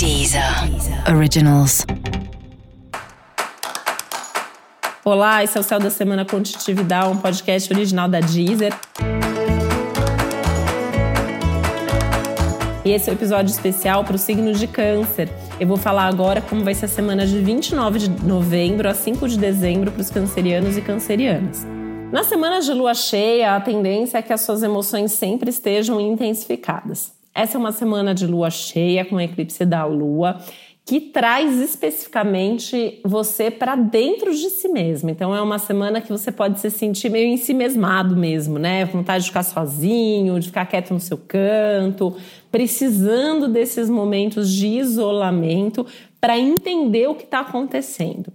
Deezer Originals. Olá, esse é o Céu da Semana Contitividade, um podcast original da Deezer. E esse é o um episódio especial para o signo de Câncer. Eu vou falar agora como vai ser a semana de 29 de novembro a 5 de dezembro para os cancerianos e cancerianas. Na semana de lua cheia, a tendência é que as suas emoções sempre estejam intensificadas. Essa é uma semana de lua cheia com eclipse da lua que traz especificamente você para dentro de si mesmo. Então é uma semana que você pode se sentir meio em si mesmado mesmo, né? Vontade de ficar sozinho, de ficar quieto no seu canto, precisando desses momentos de isolamento para entender o que está acontecendo.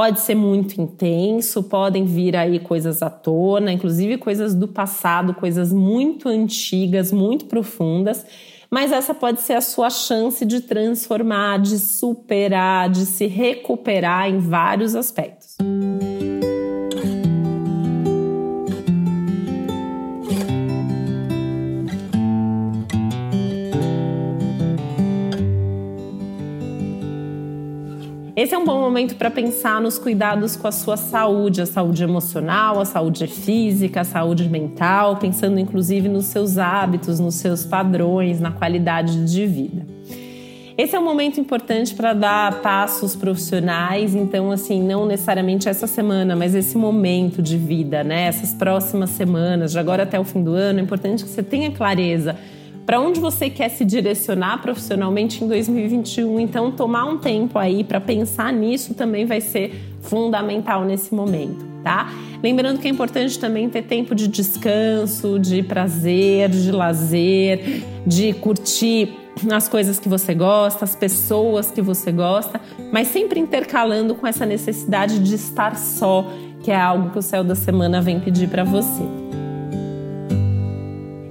Pode ser muito intenso, podem vir aí coisas à tona, inclusive coisas do passado, coisas muito antigas, muito profundas mas essa pode ser a sua chance de transformar, de superar, de se recuperar em vários aspectos. Esse é um bom momento para pensar nos cuidados com a sua saúde, a saúde emocional, a saúde física, a saúde mental, pensando inclusive nos seus hábitos, nos seus padrões, na qualidade de vida. Esse é um momento importante para dar passos profissionais, então assim, não necessariamente essa semana, mas esse momento de vida, né? Essas próximas semanas, de agora até o fim do ano, é importante que você tenha clareza para onde você quer se direcionar profissionalmente em 2021. Então, tomar um tempo aí para pensar nisso também vai ser fundamental nesse momento, tá? Lembrando que é importante também ter tempo de descanso, de prazer, de lazer, de curtir as coisas que você gosta, as pessoas que você gosta, mas sempre intercalando com essa necessidade de estar só, que é algo que o céu da semana vem pedir para você.